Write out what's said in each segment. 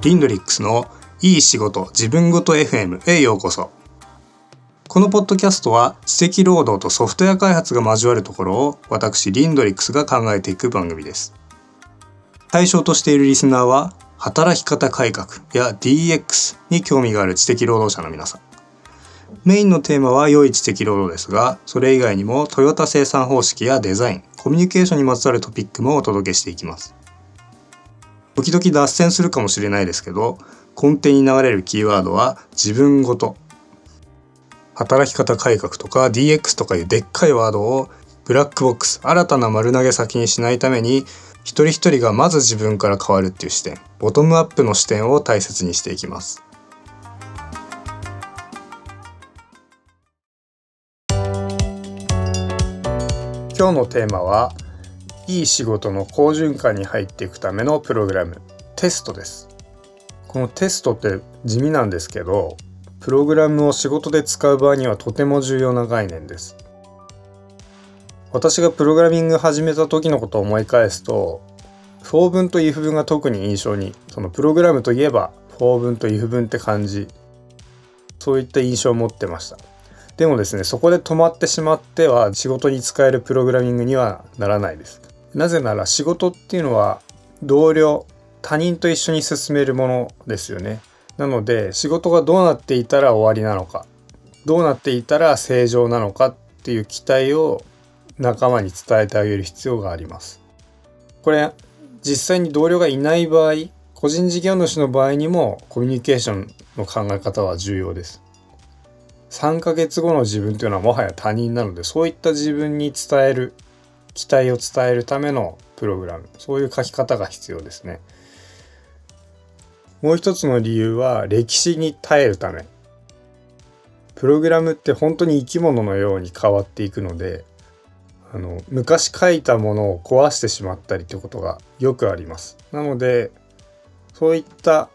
リンドリックスのいい仕事自分ごと FM へようこそ。このポッドキャストは知的労働とソフトウェア開発が交わるところを私リンドリックスが考えていく番組です。対象としているリスナーは働き方改革や DX に興味がある知的労働者の皆さん。メインのテーマは良い知的労働ですが、それ以外にもトヨタ生産方式やデザイン、コミュニケーションにまつわるトピックもお届けしていきます。時々脱線するかもしれないですけど、根底に流れるキーワードは自分ごと。働き方改革とか DX とかいうでっかいワードをブラックボックス、新たな丸投げ先にしないために、一人一人がまず自分から変わるっていう視点、ボトムアップの視点を大切にしていきます。今日のテーマはいい仕事の好循環に入っていくためのプログラム。テストです。このテストって地味なんですけどプログラムを仕事で使う場合にはとても重要な概念です。私がプログラミング始めた時のことを思い返すと for 文と if 文が特に印象にそのプログラムといえば for 文と if 文って感じ。そういった印象を持ってました。でもですね、そこで止まってしまっては仕事に使えるプログラミングにはならないです。なぜなら仕事っていうのは同僚、他人と一緒に進めるものですよね。なので仕事がどうなっていたら終わりなのか、どうなっていたら正常なのかっていう期待を仲間に伝えてあげる必要があります。これ実際に同僚がいない場合、個人事業主の場合にもコミュニケーションの考え方は重要です。3ヶ月後の自分というのはもはや他人なのでそういった自分に伝える期待を伝えるためのプログラム。そういう書き方が必要ですね。もう一つの理由は歴史に耐えるため。プログラムって本当に生き物のように変わっていくのであの昔書いたものを壊してしまったりということがよくあります。なのでそういった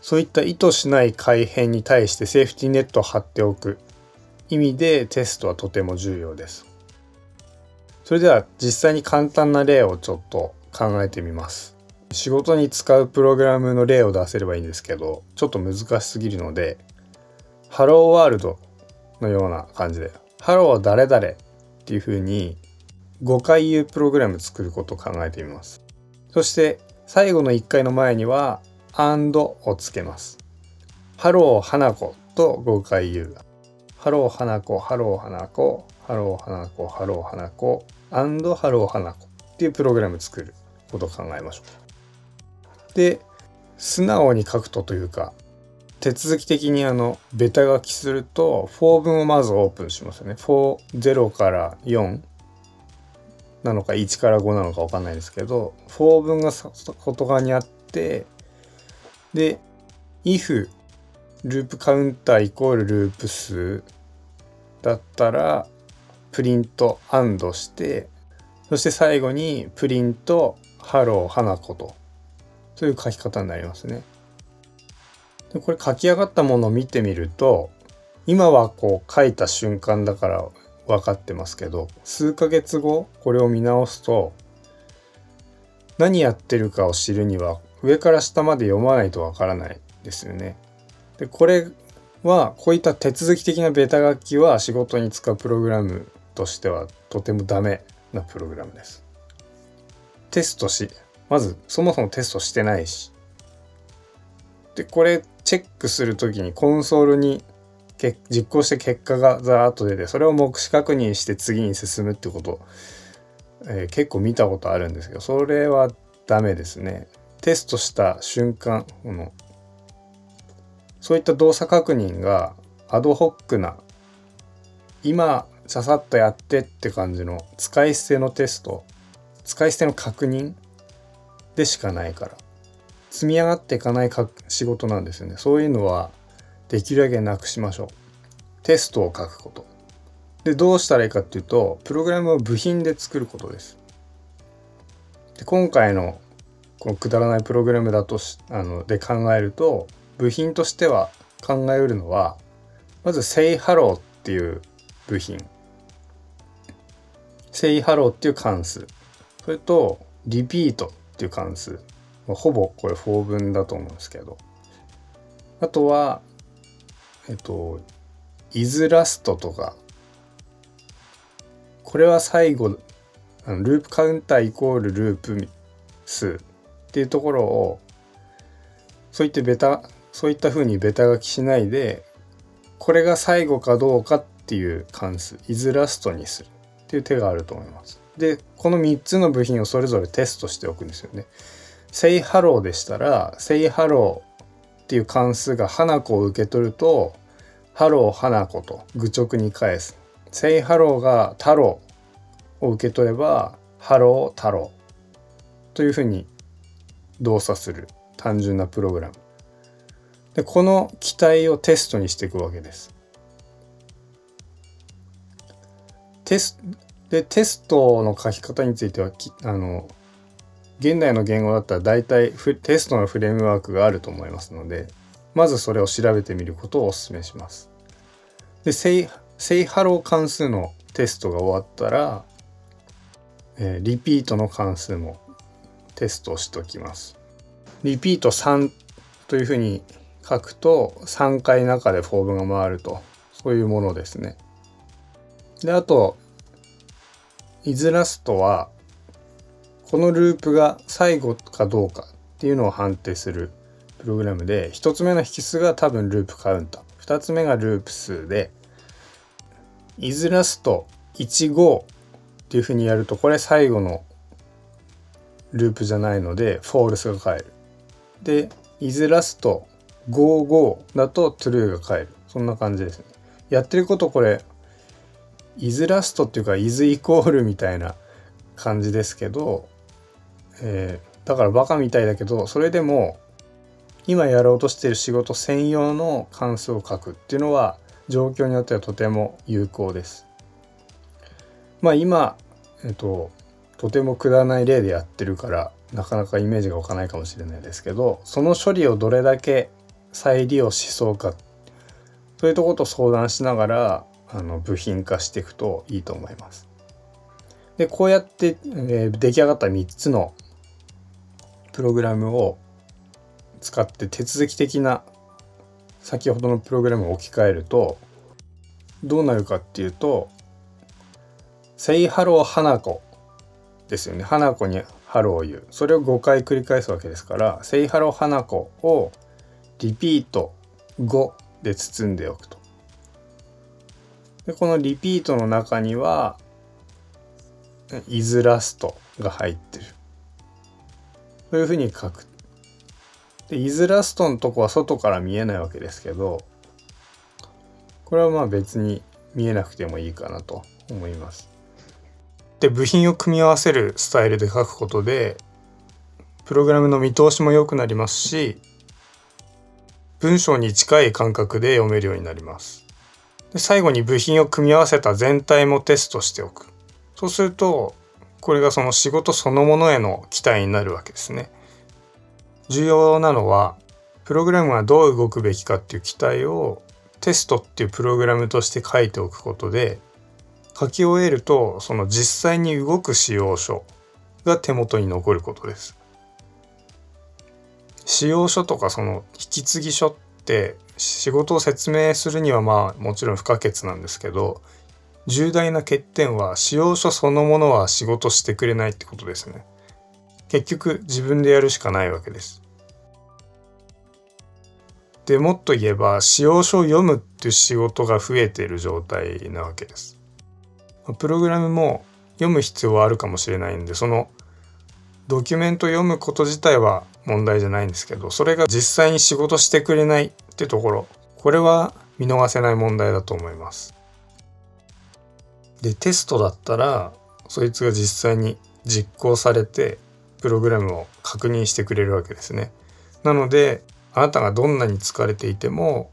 そういった意図しない改変に対してセーフティーネットを張っておく意味でテストはとても重要です。それでは実際に簡単な例をちょっと考えてみます。仕事に使うプログラムの例を出せればいいんですけど、ちょっと難しすぎるので、 Hello World のような感じで、ハロー誰々っていう風に5回言うプログラム作ることを考えてみます。そして最後の1回の前には and をつけます。ハロー花子と5回言う。ハロー花子、ハロー花子、ハロー花子、ハロー花子、and ハロー花子っていうプログラム作ることを考えましょう。で、素直に書くとというか、手続き的にあの、ベタ書きすると、4文をまずオープンしますよね。 for、0から4なのか1から5なのかわかんないですけど、4文が外側にあって、で、if ループカウンターイコールループ数だったら、 print and して、そして最後に print Hello 花子と、そういう書き方になりますね。でこれ書き上がったものを見てみると、今はこう書いた瞬間だから分かってますけど、数ヶ月後これを見直すと、何やってるかを知るには上から下まで読まないとわからないですよね。でこれはこういった手続き的なベタ書きは仕事に使うプログラムとしてはとてもダメなプログラムです。テストしまずそもそもテストしてないしでこれチェックする時にコンソールに実行して結果がザーッと出てそれを目視確認して次に進むってこと、えー、結構見たことあるんですけどそれはダメですね。テストした瞬間このそういった動作確認がアドホックな今ささっとやってって感じの使い捨てのテスト。使い捨ての確認でしかないから。積み上がっていかないか仕事なんですよね。そういうのはできるだけなくしましょう。テストを書くこと。でどうしたらいいかっていうとプログラムを部品で作ることです。で今回のこのくだらないプログラムだとしあので考えると部品としては考えうるのはまず say hello っていう部品。Say hello っていう関数。それと repeat っていう関数。ほぼこれ4分だと思うんですけど。あとはえっとイズラストとか。これは最後あのループカウンターイコールループ数っていうところをそういってベタそういった風にベタ書きしないでこれが最後かどうかっていう関数。イズラストにする。っていう手があると思います。でこの3つの部品をそれぞれテストしておくんですよね。say hello でしたら say hello っていう関数が花子を受け取ると hello 花子と愚直に返す。say hello が太郎を受け取れば hello 太郎というふうに動作する単純なプログラム。でこの機体をテストにしていくわけです。テスでテストの書き方についてはあの現代の言語だったら大体テストのフレームワークがあると思いますのでまずそれを調べてみることをお勧めします。で、say, say hello 関数のテストが終わったら、えー、リピートの関数もテストしておきます。リピート3というふうに書くと3回中でフォームが回るとそういうものですね。であと isLast はこのループが最後かどうかっていうのを判定するプログラムで1つ目の引数が多分ループカウンター2つ目がループ数で isLast15 っていうふうにやるとこれ最後のループじゃないのでフォールスが返る。で isLast55 だと true が返る。そんな感じですね。やってることこれ isLast っていうか is イコールみたいな感じですけどえー、だからバカみたいだけどそれでも今やろうとしてる仕事専用の関数を書くっていうのは状況によってはとても有効です。まあ今、えっと、とてもくだらない例でやってるからなかなかイメージが湧かないかもしれないですけどその処理をどれだけ再利用しそうかそういうとこと相談しながらあの部品化していくといいと思います。でこうやって、えー、出来上がった3つのプログラムを使って手続き的な先ほどのプログラムを置き換えるとどうなるかっていうと「Say hello 花子」ですよね。花子にハローを言う。それを5回繰り返すわけですから「Say hello 花子」をリピート5で包んでおくと。でこのリピートの中には「イズラスト」が入ってるそういうふうに書く。で、イズラストのとこは外から見えないわけですけど、これはまあ別に見えなくてもいいかなと思います。で、部品を組み合わせるスタイルで書くことで、プログラムの見通しも良くなりますし、文章に近い感覚で読めるようになります。で最後に部品を組み合わせた全体もテストしておく。そうするとこれがその仕事そのものへの期待になるわけですね。重要なのはプログラムがどう動くべきかっていう期待をテストっていうプログラムとして書いておくことで書き終えるとその実際に動く使用書が手元に残ることです。使用書とかその引き継ぎ書って仕事を説明するにはまあもちろん不可欠なんですけど重大な欠点は使用書そのものは仕事してくれないってことですね。結局自分でやるしかないわけです。でもっと言えば使用書を読むっていう仕事が増えている状態なわけです。プログラムも読む必要はあるかもしれないんでそのドキュメント読むこと自体は問題じゃないんですけどそれが実際に仕事してくれないってところこれは見逃せない問題だと思います。でテストだったらそいつが実際に実行されてプログラムを確認してくれるわけですね。なのであなたがどんなに疲れていても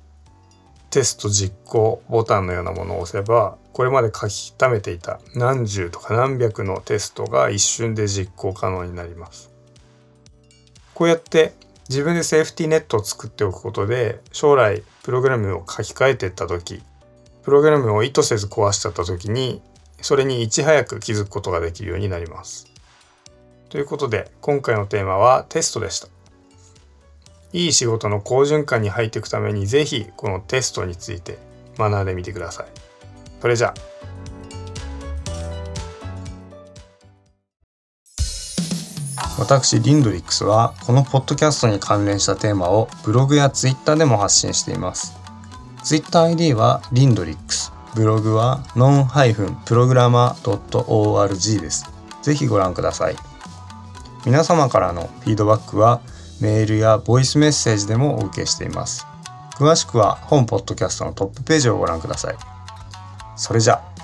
テスト実行ボタンのようなものを押せばこれまで書き溜めていた何十とか何百のテストが一瞬で実行可能になります。こうやって自分でセーフティーネットを作っておくことで将来プログラムを書き換えていった時プログラムを意図せず壊しちゃった時にそれにいち早く気づくことができるようになります。ということで今回のテーマはテストでした。いい仕事の好循環に入っていくためにぜひこのテストについて学んでみてください。それじゃあ。私リンドリックスはこのポッドキャストに関連したテーマをブログやツイッターでも発信しています。ツイッター ID はリンドリックス。ブログは non-programmer.org です。ぜひご覧ください。皆様からのフィードバックはメールやボイスメッセージでもお受けしています。詳しくは本ポッドキャストのトップページをご覧ください。それじゃあ。